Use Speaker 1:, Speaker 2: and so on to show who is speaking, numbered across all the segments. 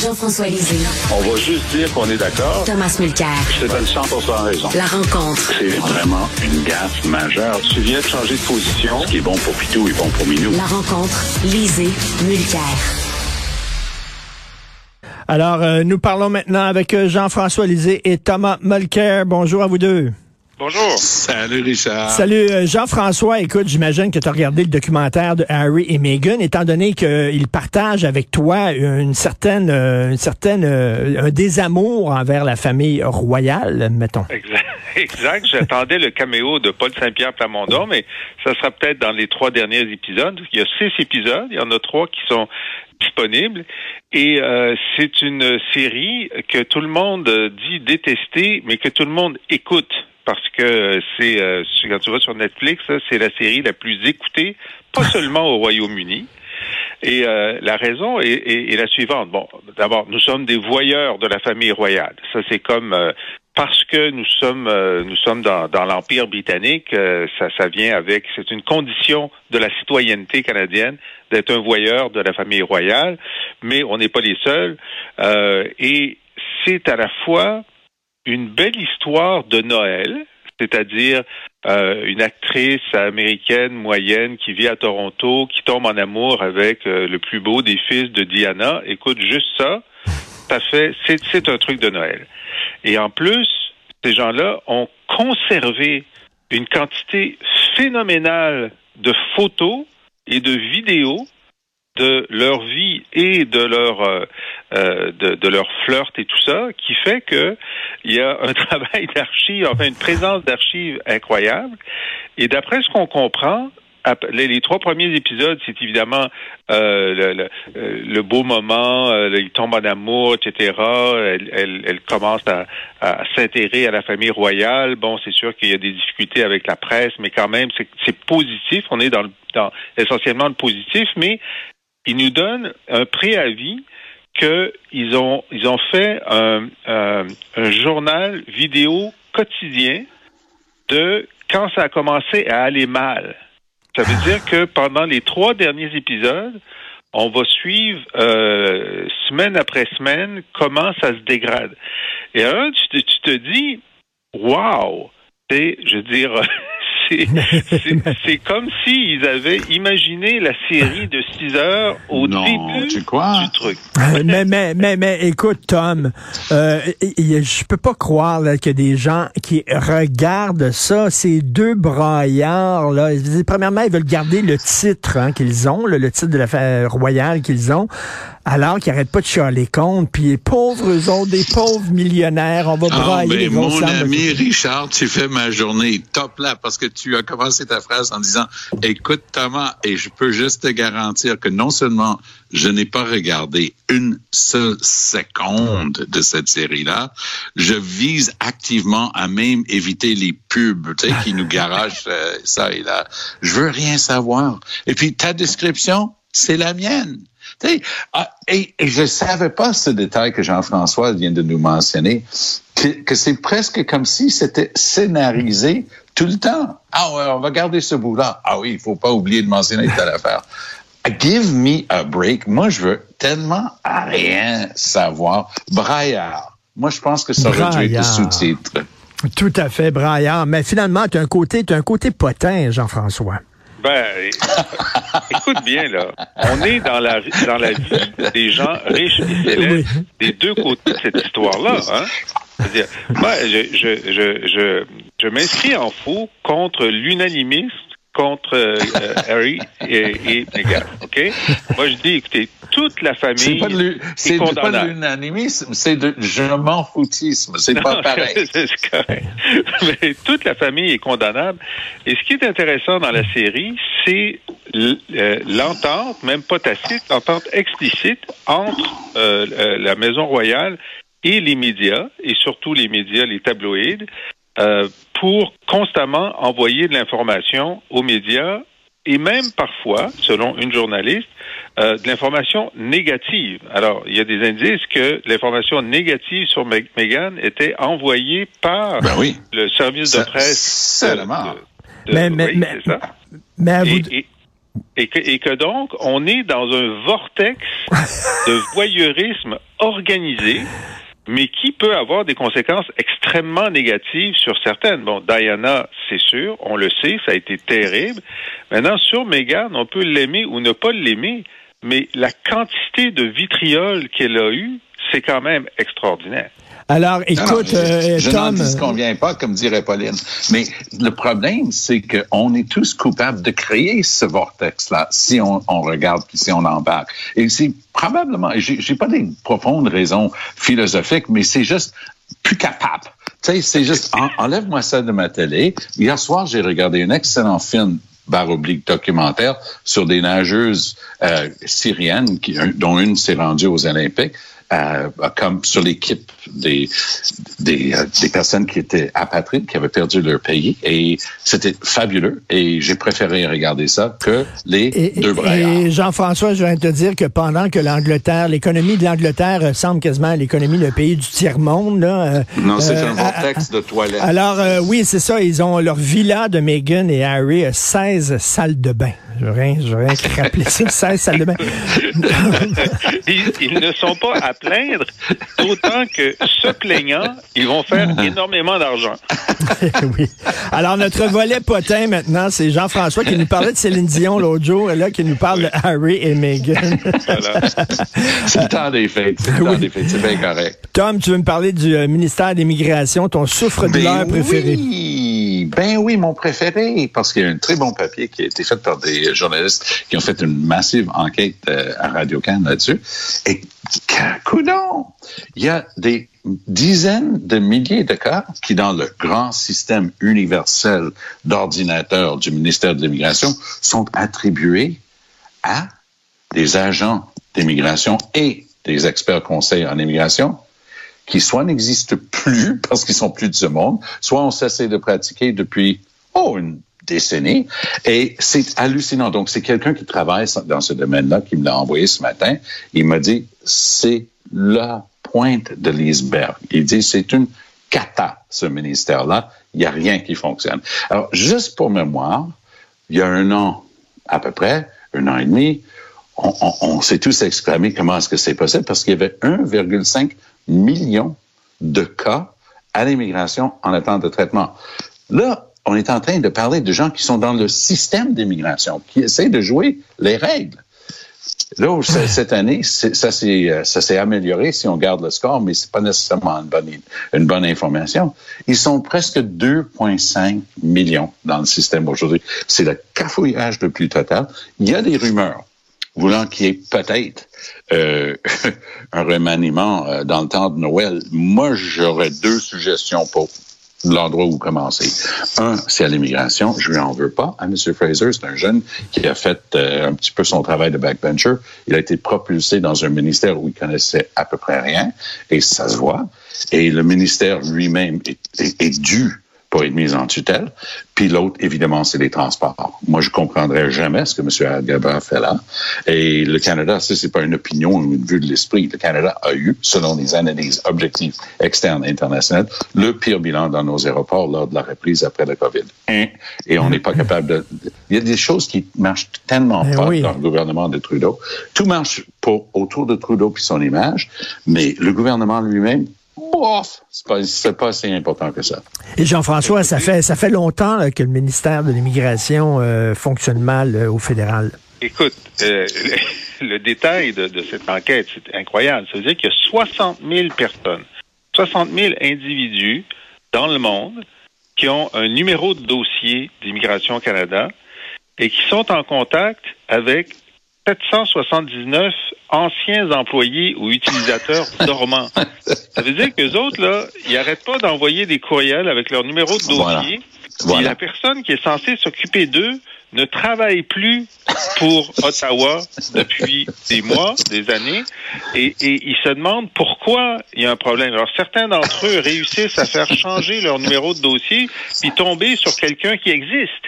Speaker 1: Jean-François Lisée.
Speaker 2: On va juste dire qu'on est d'accord.
Speaker 1: Thomas Mulcair.
Speaker 2: Je te donne 100 raison.
Speaker 1: La rencontre.
Speaker 2: C'est vraiment une gaffe majeure. Tu viens de changer de position. Ce qui est bon pour Pitou est bon pour Minou.
Speaker 1: La rencontre. Lisée. Mulcair.
Speaker 3: Alors, euh, nous parlons maintenant avec euh, Jean-François Lisée et Thomas Mulcair. Bonjour à vous deux.
Speaker 2: Bonjour. Salut Richard.
Speaker 3: Salut euh, Jean-François. Écoute, j'imagine que tu as regardé le documentaire de Harry et Meghan, étant donné qu'ils partagent avec toi une certaine, euh, une certaine, euh, un désamour envers la famille royale, mettons.
Speaker 4: Exact. exact. J'attendais le caméo de Paul Saint-Pierre Plamondon, mais ça sera peut-être dans les trois derniers épisodes. Il y a six épisodes. Il y en a trois qui sont disponibles. Et c'est une série que tout le monde dit détester, mais que tout le monde écoute parce que c'est euh, quand tu vas sur Netflix, c'est la série la plus écoutée, pas seulement au Royaume-Uni. Et euh, la raison est, la suivante. Bon, d'abord, nous sommes des voyeurs de la famille royale. Ça, c'est comme euh, parce que nous sommes nous sommes dans, dans l'empire britannique, ça, ça vient avec. C'est une condition de la citoyenneté canadienne d'être un voyeur de la famille royale. Mais on n'est pas les seuls. et c'est à la fois une belle histoire de Noël, c'est-à-dire euh, une actrice américaine moyenne qui vit à Toronto, qui tombe en amour avec euh, le plus beau des fils de Diana. Écoute, juste ça, ça fait, c'est un truc de Noël. Et en plus, ces gens-là ont conservé une quantité phénoménale de photos et de vidéos de leur vie et de leur euh, euh, de, leur flirt et tout ça, qui fait que il y a un travail d'archives, enfin une présence d'archives incroyable. Et d'après ce qu'on comprend, les, trois premiers épisodes, c'est évidemment euh, euh, le, beau moment, euh, il tombe en amour, etc. Elle, elle, commence à, à s'intéresser à la famille royale. Bon, c'est sûr qu'il y a des difficultés avec la presse, mais quand même, c'est positif. On est dans, le, dans essentiellement le positif, mais il nous donne un préavis qu'ils ont, ils ont fait un, un, journal vidéo quotidien de quand ça a commencé à aller mal. Ça veut dire que pendant les trois derniers épisodes, on va suivre euh, semaine après semaine comment ça se dégrade. Et un, tu te, tu te dis, wow, je veux dire, c'est comme s'ils avaient imaginé la série de 6 heures au début du truc.
Speaker 3: Euh, mais, mais, mais, mais, écoute, Tom, euh, je peux pas croire qu'il y a des gens qui regardent ça, ces deux braillards. Là. Premièrement, ils veulent garder le titre hein, qu'ils ont, le, titre de la royale qu'ils ont alors qu'ils n'arrêtent pas de chialer compte, puis les pauvres eux autres, des pauvres millionnaires, on va ah, brailler ben, les
Speaker 5: Mon ami Richard, tu fais ma journée top là, parce que tu as commencé ta phrase en disant, écoute Thomas, et je peux juste te garantir que non seulement je n'ai pas regardé une seule seconde de cette série-là, je vise activement à même éviter les pubs, tu sais, qui nous garagent euh, ça et là. Je veux rien savoir. Et puis ta description, c'est la mienne. Ah, et, je ne savais pas ce détail que Jean-François vient de nous mentionner, que, c'est presque comme si c'était scénarisé tout le temps. Ah ouais, on va garder ce bout-là. Ah oui, il faut pas oublier de mentionner telle affaire. Give me a break. Moi, je veux tellement rien savoir. Braillard. Moi, je pense que ça aurait dû être sous-titre.
Speaker 3: Tout à fait, Braillard. Mais finalement, tu as un côté, as un côté potin, Jean-François.
Speaker 4: Ben, écoute bien, là. On est dans la, dans la vie des gens riches et célèbres des deux côtés de cette histoire-là. Hein? C'est-à-dire, moi, je, je, je, je, je m'inscris en faux contre l'unanimisme contre euh, euh, Harry et, et Meghan. OK? Moi, je dis, écoutez, toute la famille
Speaker 5: c'est pas de l'unanimisme, c'est de je m'en foutisme. C'est pas pareil.
Speaker 4: c'est correct. Mais toute la famille est condamnable. Et ce qui est intéressant dans la série, c'est euh, l'entente, même pas tacite, l'entente explicite entre euh, euh, la Maison royale et les médias, et surtout les médias, les tabloïds, euh, pour constamment envoyer de l'information aux médias et même parfois, selon une journaliste, euh, de l'information négative. Alors, il y a des indices que l'information négative sur Meg- Meghan était envoyée par
Speaker 5: Ben oui.
Speaker 4: le service de presse. de- de-
Speaker 3: Mais- mais-
Speaker 4: oui,
Speaker 3: mais-
Speaker 4: c'est ça?
Speaker 3: Mais à vous,
Speaker 4: Et, et- et que, et que donc, on est dans un vortex de voyeurisme organisé, mais qui peut avoir des conséquences extrêmement négatives sur certaines. Bon, Diana, c'est sûr, on le sait, ça a été terrible. Maintenant, sur Meghan, on peut l'aimer ou ne pas l'aimer, mais la quantité de vitriol qu'elle a eu, c'est quand même extraordinaire.
Speaker 3: Alors,
Speaker 5: Non,
Speaker 3: écoute,
Speaker 5: non,
Speaker 3: euh,
Speaker 5: je je n'en
Speaker 3: Tom.
Speaker 5: disconviens pas, comme dirait Pauline. Mais le problème, c'est qu'on est tous coupables de créer ce vortex-là si on, on regarde puis si on embarque. Et c'est probablement, j'ai pas des profondes raisons philosophiques, mais c'est juste plus capable. Tu sais, c'est juste, en- enlève-moi ça de ma télé. Hier soir, j'ai regardé un excellent film barre oblique documentaire sur des nageuses euh, syriennes, qui, dont une s'est rendue aux Olympiques, euh, comme sur l'équipe des des, euh, des personnes qui étaient apatrides, qui avaient perdu leur pays, et c'était fabuleux. Et j'ai préféré regarder ça que les
Speaker 3: Et,
Speaker 5: deux braillards.
Speaker 3: et Jean-François, je viens de te dire que pendant que l'Angleterre, l'économie de l'Angleterre ressemble quasiment à l'économie d'un pays du tiers-monde, là, euh,
Speaker 5: Non, c'est
Speaker 3: euh,
Speaker 5: un
Speaker 3: à-
Speaker 5: vortex de toilette.
Speaker 3: Alors, euh, oui, c'est ça. Ils ont leur villa de Meghan et Harry, euh, 16 salles de bain. Je veux rien, je veux rien que rappeler ça, 16 salles de bain.
Speaker 4: ils, ils ne sont pas à plaindre, d'autant que se plaignant, ils vont faire énormément d'argent.
Speaker 3: oui. Alors, notre volet potin maintenant, c'est Jean-François qui nous parlait de Céline Dion l'autre jour, et là, qui nous parle de Harry et Meghan.
Speaker 4: Voilà.
Speaker 5: C'est le temps des fêtes. C'est le temps des fêtes. C'est bien correct.
Speaker 3: Tom, tu veux me parler du euh, ministère des Migrations, ton souffre-douleur
Speaker 5: Ben
Speaker 3: préféré?
Speaker 5: Oui, ben oui, mon préféré, parce qu'il y a un très bon papier qui a été fait par des journalistes qui ont fait une massive enquête euh, à Radio Can là-dessus. Et coudon, il y a des dizaines de milliers de cas qui, dans le grand système universel d'ordinateurs du ministère de l'Immigration, sont attribués à des agents d'immigration et des experts conseils en immigration qui soit n'existent plus parce qu'ils sont plus de ce monde, soit ont cessé de pratiquer depuis, oh, une décennie. Et c'est hallucinant. Donc, c'est quelqu'un qui travaille dans ce domaine-là qui me l'a envoyé ce matin. Il m'a dit, c'est la pointe de l'iceberg. Il dit, c'est une cata, ce ministère-là. Il n'y a rien qui fonctionne. Alors, juste pour mémoire, il y a un an, à peu près, un an et demi, on, s'est tous exclamé comment est-ce que c'est possible? Parce qu'il y avait 1,5 million de cas à l'immigration en attente de traitement. Là, on est en train de parler de gens qui sont dans le système d'immigration, qui essaient de jouer les règles. Là, cette année, c'est- ça s'est euh, ça s'est amélioré si on garde le score, mais c'est pas nécessairement une bonne, une bonne information. Ils sont presque 2,5 millions dans le système aujourd'hui. C'est le cafouillage le plus total. Il y a des rumeurs voulant qu'il y ait peut-être euh, un remaniement euh, dans le temps de Noël. Moi, j'aurais deux suggestions pour l'endroit où commencer. Un, c'est à l'immigration. Je lui en veux pas à M. Fraser. C'est un jeune qui a fait euh, un petit peu son travail de backbencher. Il a été propulsé dans un ministère où il connaissait à peu près rien, et ça se voit. Et le ministère lui-même est, est, est dû pour être mis en tutelle. Puis l'autre, évidemment, c'est les transports. Moi, je comprendrais jamais ce que M. Agaba fait là. Et le Canada, ça, c'est pas une opinion ou une vue de l'esprit. Le Canada a eu, selon les analyses objectives externes et internationales, le pire bilan dans nos aéroports lors de la reprise après la COVID. Et on n'est pas capable de... Il y a des choses qui marchent tellement
Speaker 3: Eh
Speaker 5: pas
Speaker 3: oui.
Speaker 5: dans le gouvernement de Trudeau. Tout marche pour, autour de Trudeau puis son image, mais le gouvernement lui-même, c'est pas, c'est pas si important que ça.
Speaker 3: Et Jean-François, ça fait, ça fait longtemps là, que le ministère de l'Immigration euh, fonctionne mal euh, au fédéral.
Speaker 4: Écoute, euh, le, le détail de, de cette enquête, c'est incroyable. Ça veut dire qu'il y a 60 000 personnes, 60 000 individus dans le monde qui ont un numéro de dossier d'Immigration Canada et qui sont en contact avec 779 anciens employés ou utilisateurs dormants. Ça veut dire que autres, là, ils n'arrêtent pas d'envoyer des courriels avec leur numéro de dossier.
Speaker 5: Voilà.
Speaker 4: Et
Speaker 5: Voilà.
Speaker 4: la personne qui est censée s'occuper d'eux ne travaille plus pour Ottawa depuis des mois, des années, et, et ils se demandent pourquoi il y a un problème. Alors certains d'entre eux réussissent à faire changer leur numéro de dossier, puis tomber sur quelqu'un qui existe.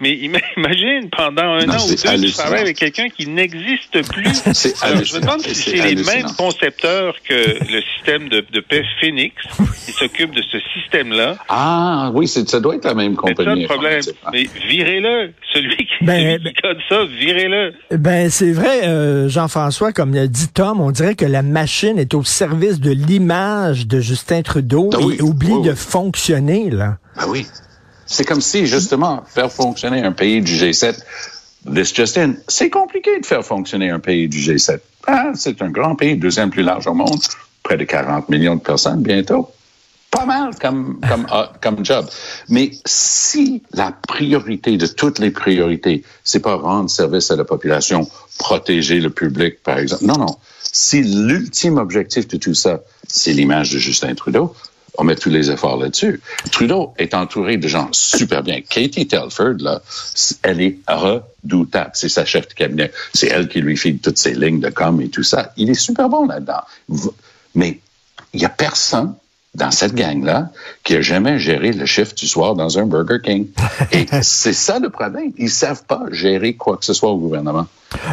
Speaker 4: Mais ima- imagine, pendant un
Speaker 5: Non,
Speaker 4: an ou deux, tu travailles avec quelqu'un qui n'existe plus.
Speaker 5: C'est
Speaker 4: Alors, je me demande si
Speaker 5: C'est
Speaker 4: c'est les mêmes concepteurs que le système de, de paix Phoenix qui s'occupent de ce système-là.
Speaker 5: Ah, oui, c'est- ça doit être la même
Speaker 4: C'est ça
Speaker 5: compagnie.
Speaker 4: le problème. Mais virez-le. Celui qui,
Speaker 3: Ben,
Speaker 4: celui qui code ça, virez-le.
Speaker 3: Ben c'est vrai, euh, Jean-François, comme l'a dit Tom, on dirait que la machine est au service de l'image de Justin Trudeau
Speaker 5: Ah oui,
Speaker 3: et oublie
Speaker 5: oui,
Speaker 3: de fonctionner là.
Speaker 5: Ben oui. C'est comme si, justement, faire fonctionner un pays du G7, this just in, c'est compliqué de faire fonctionner un pays du G7. Ah, c'est un grand pays, deuxième plus large au monde, près de 40 millions de personnes bientôt. Pas mal comme, comme, ah, comme job. Mais si la priorité de toutes les priorités, c'est pas rendre service à la population, protéger le public, par exemple. Non, non. Si l'ultime objectif de tout ça, c'est l'image de Justin Trudeau, on met tous les efforts là-dessus. Trudeau est entouré de gens super bien. Katie Telford, là, elle est redoutable. C'est sa chef de cabinet. C'est elle qui lui file toutes ses lignes de com et tout ça. Il est super bon là-dedans. Mais il y a personne dans cette gang-là qui a jamais géré le chiffre du soir dans un Burger King. Et c'est ça le problème. Ils savent pas gérer quoi que ce soit au gouvernement.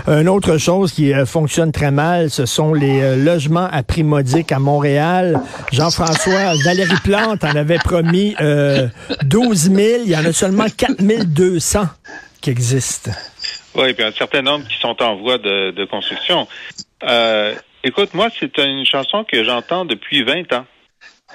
Speaker 3: Une autre chose qui euh, fonctionne très mal, ce sont les euh, logements à prix modique à Montréal. Jean-François, Valérie Plante en avait promis euh, 12 000. Il y en a seulement 4 200 qui existent.
Speaker 4: Oui, puis un certain nombre qui sont en voie de, de construction. Euh, écoute, moi, c'est une chanson que j'entends depuis 20 ans.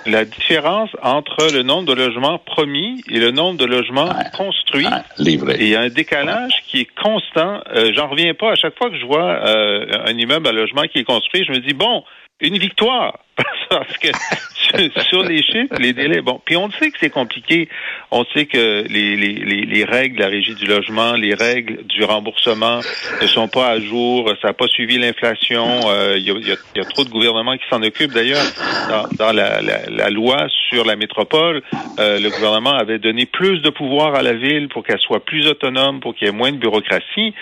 Speaker 4: La différence entre le nombre de logements promis et le nombre de logements
Speaker 5: Ouais.
Speaker 4: construits. Il y a un décalage qui est constant. Euh, J'en reviens pas. À chaque fois que je vois euh, un immeuble à logement qui est construit, je me dis bon, une victoire. Parce que sur, les chiffres, les délais, bon. Puis on sait que c'est compliqué. On sait que les, les, les, les règles de la régie du logement, les règles du remboursement ne sont pas à jour. Ça n'a pas suivi l'inflation. Euh, Il y, a, y a- y a trop de gouvernements qui s'en occupent. D'ailleurs, dans, dans la, la, la loi sur la métropole, euh, le gouvernement avait donné plus de pouvoir à la ville pour qu'elle soit plus autonome, pour qu'il y ait moins de bureaucratie.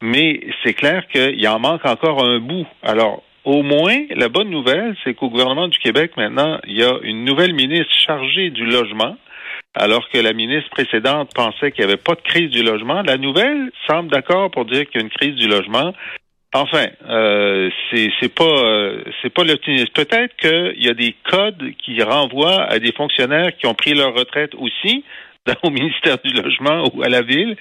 Speaker 4: Mais c'est clair qu'il en manque encore un bout. Alors, au moins, la bonne nouvelle, c'est qu'au gouvernement du Québec, maintenant, il y a une nouvelle ministre chargée du logement, alors que la ministre précédente pensait qu'il n'y avait pas de crise du logement. La nouvelle semble d'accord pour dire qu'il y a une crise du logement. Enfin, euh, c'est pas euh, c'est pas l'optimisme. Peut-être qu'il y a des codes qui renvoient à des fonctionnaires qui ont pris leur retraite aussi au ministère du logement ou à la ville,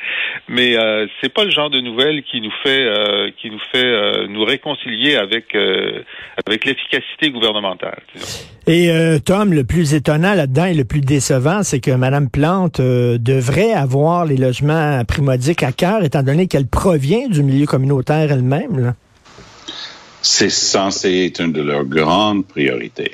Speaker 4: mais euh, c'est pas le genre de nouvelles qui nous fait euh, qui nous fait euh, nous réconcilier avec euh, avec l'efficacité gouvernementale. disons.
Speaker 3: Et euh, Tom, le plus étonnant là-dedans et le plus décevant, c'est que Mme Plante euh, devrait avoir les logements primodiques à cœur, étant donné qu'elle provient du milieu communautaire elle-même.
Speaker 5: C'est censé être une de leurs grandes priorités.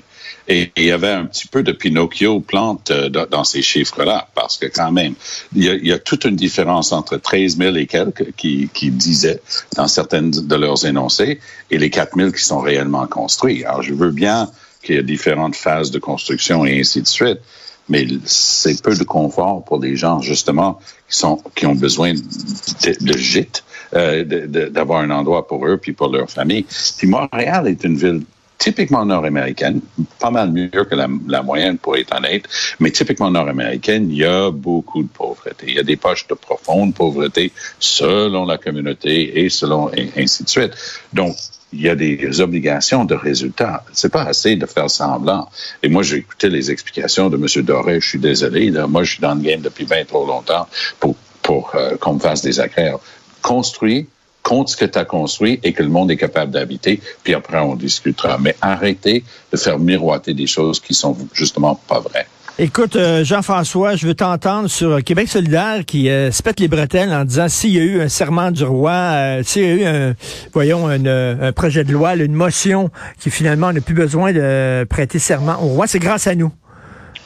Speaker 5: Et il y avait un petit peu de Pinocchio plante euh, dans, ces chiffres-là, parce que quand même, il y, a, toute une différence entre 13 000 et quelques qui, disaient dans certaines de leurs énoncés et les 4 000 qui sont réellement construits. Alors, je veux bien qu'il y ait différentes phases de construction et ainsi de suite, mais c'est peu de confort pour les gens, justement, qui, sont, qui ont besoin de, de gîtes, euh, d'avoir un endroit pour eux puis pour leur famille. Puis Montréal est une ville typiquement nord-américaine, pas mal mieux que la, moyenne pour être honnête, mais typiquement nord-américaine, il y a beaucoup de pauvreté. Il y a des poches de profonde pauvreté selon la communauté et selon et ainsi de suite. Donc, il y a des obligations de résultats. C'est pas assez de faire semblant. Et moi, j'ai écouté les explications de M. Doré. Je suis désolé. Là. Moi, je suis dans le game depuis bien trop longtemps pour, pour euh, qu'on me fasse des agréaires. Construis, compte ce que tu as construit et que le monde est capable d'habiter, puis après, on discutera. Mais arrêtez de faire miroiter des choses qui sont justement pas vraies.
Speaker 3: Écoute, euh, Jean-François, je veux t'entendre sur Québec solidaire qui euh, se pète les bretelles en disant s'il y a eu un serment du roi, euh, s'il y a eu un, voyons, un, euh, un projet de loi, une motion qui finalement n'a plus besoin de prêter serment au roi, c'est grâce à nous.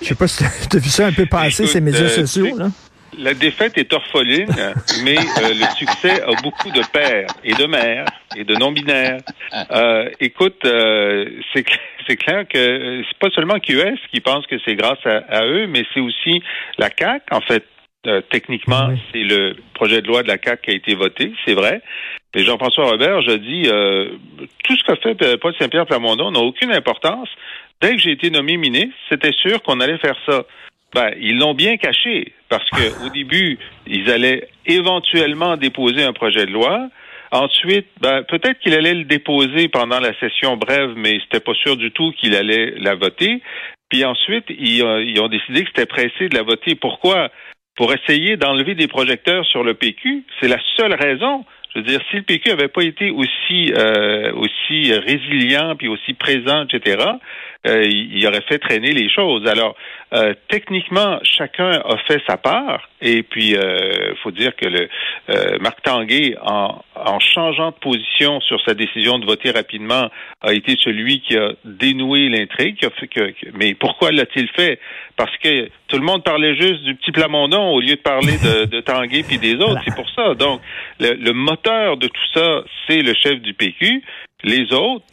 Speaker 3: Je sais pas si tu as vu ça un peu passer,
Speaker 4: Écoute,
Speaker 3: ces médias
Speaker 4: euh,
Speaker 3: sociaux. Là.
Speaker 4: La défaite est orpheline, mais euh, le succès a beaucoup de pères et de mères et de non-binaires. Euh, écoute, euh, c'est c'est clair que euh, c'est pas seulement QS qui pense que c'est grâce à, à eux, mais c'est aussi la CAC. En fait, euh, techniquement,
Speaker 3: Oui.
Speaker 4: c'est le projet de loi de la CAC qui a été voté, c'est vrai. Mais Jean-François Robert, je dis, euh, tout ce qu'a fait euh, Paul Saint-Pierre Plamondon n'a aucune importance. Dès que j'ai été nommé ministre, c'était sûr qu'on allait faire ça. Ben, ils l'ont bien caché parce que au début, ils allaient éventuellement déposer un projet de loi. Ensuite, ben, peut-être qu'il allait le déposer pendant la session brève, mais c'était pas sûr du tout qu'il allait la voter. Puis ensuite, ils, euh, ils ont décidé que c'était pressé de la voter. Pourquoi? Pour essayer d'enlever des projecteurs sur le PQ. C'est la seule raison. Je veux dire, si le PQ avait pas été aussi euh, aussi résilient puis aussi présent, etc., euh, il, aurait fait traîner les choses. Alors, euh, techniquement, chacun a fait sa part. Et puis, il faut dire que le euh, Marc Tanguay, en, en changeant de position sur sa décision de voter rapidement, a été celui qui a dénoué l'intrigue. mais pourquoi l'a-t-il fait? Parce que tout le monde parlait juste du petit Plamondon au lieu de parler de, de Tanguay puis des autres. C'est pour ça. Donc, le, le moteur de tout ça, c'est le chef du PQ. Les autres,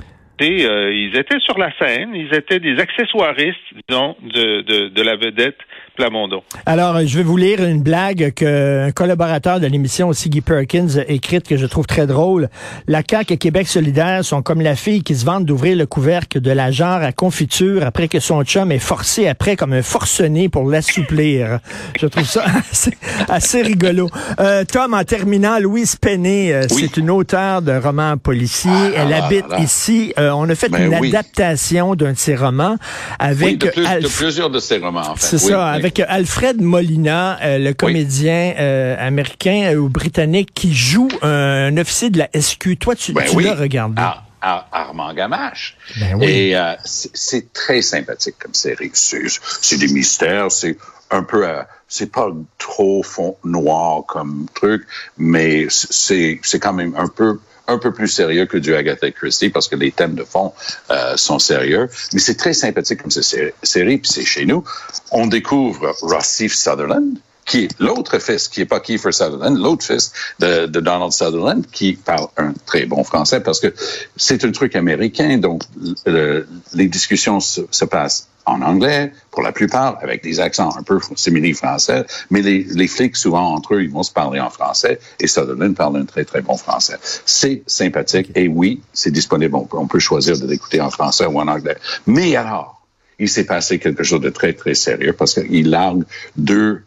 Speaker 4: euh, ils étaient sur la scène, ils étaient des accessoiristes, disons, de, de, de la vedette Plamondon.
Speaker 3: Alors, euh, je vais vous lire une blague qu'un collaborateur de l'émission, Siggy Perkins, a écrite que je trouve très drôle. La CAQ et Québec solidaire sont comme la fille qui se vante d'ouvrir le couvercle de la genre à confiture après que son chum est forcé après comme un forcené pour l'assouplir. Je trouve ça assez, assez rigolo. Euh, Tom, en terminant, Louise Penné, euh,
Speaker 5: Oui.
Speaker 3: c'est une auteure de romans policiers.
Speaker 5: Ah,
Speaker 3: Elle
Speaker 5: là,
Speaker 3: habite ici. Euh, on a fait
Speaker 5: Ben
Speaker 3: une
Speaker 5: oui.
Speaker 3: adaptation d'un de ses romans avec
Speaker 5: Oui, de, plus- de
Speaker 3: Alf-
Speaker 5: plusieurs de ses romans, en fait.
Speaker 3: c'est
Speaker 5: Oui,
Speaker 3: ça, avec Alfred Molina, euh, le comédien euh, américain euh, ou britannique qui joue un officier de la SQ. Toi, tu,
Speaker 5: Ben
Speaker 3: tu l'as regardé.
Speaker 5: Ar- Ar- Armand Gamache.
Speaker 3: Ben oui.
Speaker 5: Et euh, c'est très sympathique comme série. C'est c'est des mystères, c'est un peu, euh, c'est pas trop fond noir comme truc, mais c'est c'est quand même un peu un peu plus sérieux que du Agatha Christie parce que les thèmes de fond euh, sont sérieux. Mais c'est très sympathique comme sé- série, puis c'est chez nous. On découvre Rossif Sutherland, qui est l'autre fils, qui est pas Kiefer Sutherland, l'autre fils de, de Donald Sutherland, qui parle un très bon français parce que c'est un truc américain, donc le- les discussions se, se passent en anglais, pour la plupart, avec des accents un peu simili français, mais les, les flics, souvent, entre eux, ils vont se parler en français, et Sutherland parle un très, très bon français. C'est sympathique, et oui, c'est disponible, on peut, on peut choisir de l'écouter en français ou en anglais. Mais alors, il s'est passé quelque chose de très, très sérieux, parce qu'il largue deux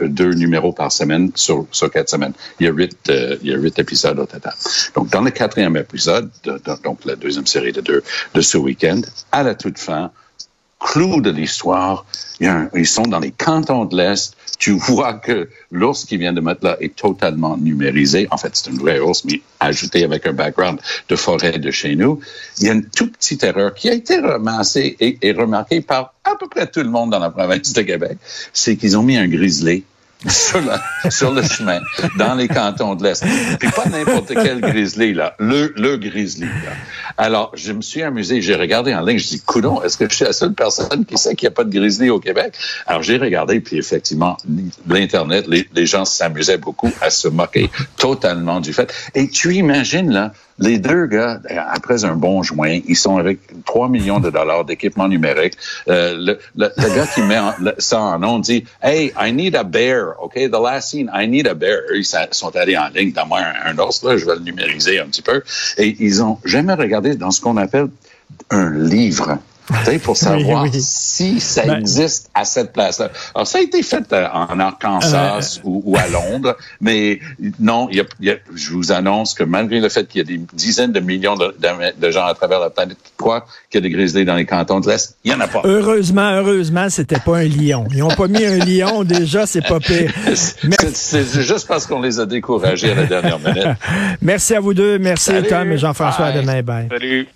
Speaker 5: deux numéros par semaine sur, sur quatre semaines. Il y a huit, euh, il y a huit épisodes au total. Donc, dans le quatrième épisode, de- de- donc la deuxième série de deux de ce week-end, à la toute fin, clou de l'histoire, ils sont dans les cantons de l'Est. Tu vois que l'ours qui vient de mettre là est totalement numérisé. En fait, c'est une vraie ours, mais ajouté avec un background de forêt de chez nous. Il y a une toute petite erreur qui a été ramassée et, et remarquée par à peu près tout le monde dans la province de Québec. C'est qu'ils ont mis un grizzly sur, le chemin, dans les cantons de l'Est. Puis pas n'importe quel grizzly, là. Le, le grizzly, là. Alors, je me suis amusé, j'ai regardé en ligne, je dis, coudon, est-ce que je suis la seule personne qui sait qu'il n'y a pas de grizzly au Québec? Alors, j'ai regardé, puis effectivement, l'Internet, les, les gens s'amusaient beaucoup à se moquer totalement du fait. Et tu imagines, là, les deux gars, après un bon joint, ils sont avec 3 millions de dollars d'équipement numérique. Euh, le, le, le gars qui met ça en nom dit Hey, I need a bear. OK, the last scene, I need a bear. Ils sont allés en ligne, dans moi un, un os, là, je vais le numériser un petit peu. Et ils ont jamais regardé dans ce qu'on appelle un livre. Pour savoir
Speaker 3: oui.
Speaker 5: si ça
Speaker 3: Ben-
Speaker 5: existe à cette place-là. Alors, ça a été fait euh, en Arkansas ou, ou à Londres, mais non, il y a- il y a- je vous annonce que malgré le fait qu'il y a des dizaines de millions de, de- de gens à travers la planète qui croient qu'il y a des grizzlies dans les cantons de l'Est, il n'y en a pas.
Speaker 3: Heureusement, heureusement, c'était pas un lion. Ils ont pas mis un lion, déjà, c'est pas pire.
Speaker 5: C'est juste parce qu'on les a découragés à la dernière minute.
Speaker 3: Merci à vous deux. Merci,
Speaker 5: Salut.
Speaker 3: Tom et Jean-François. À demain. Bye.
Speaker 4: Salut.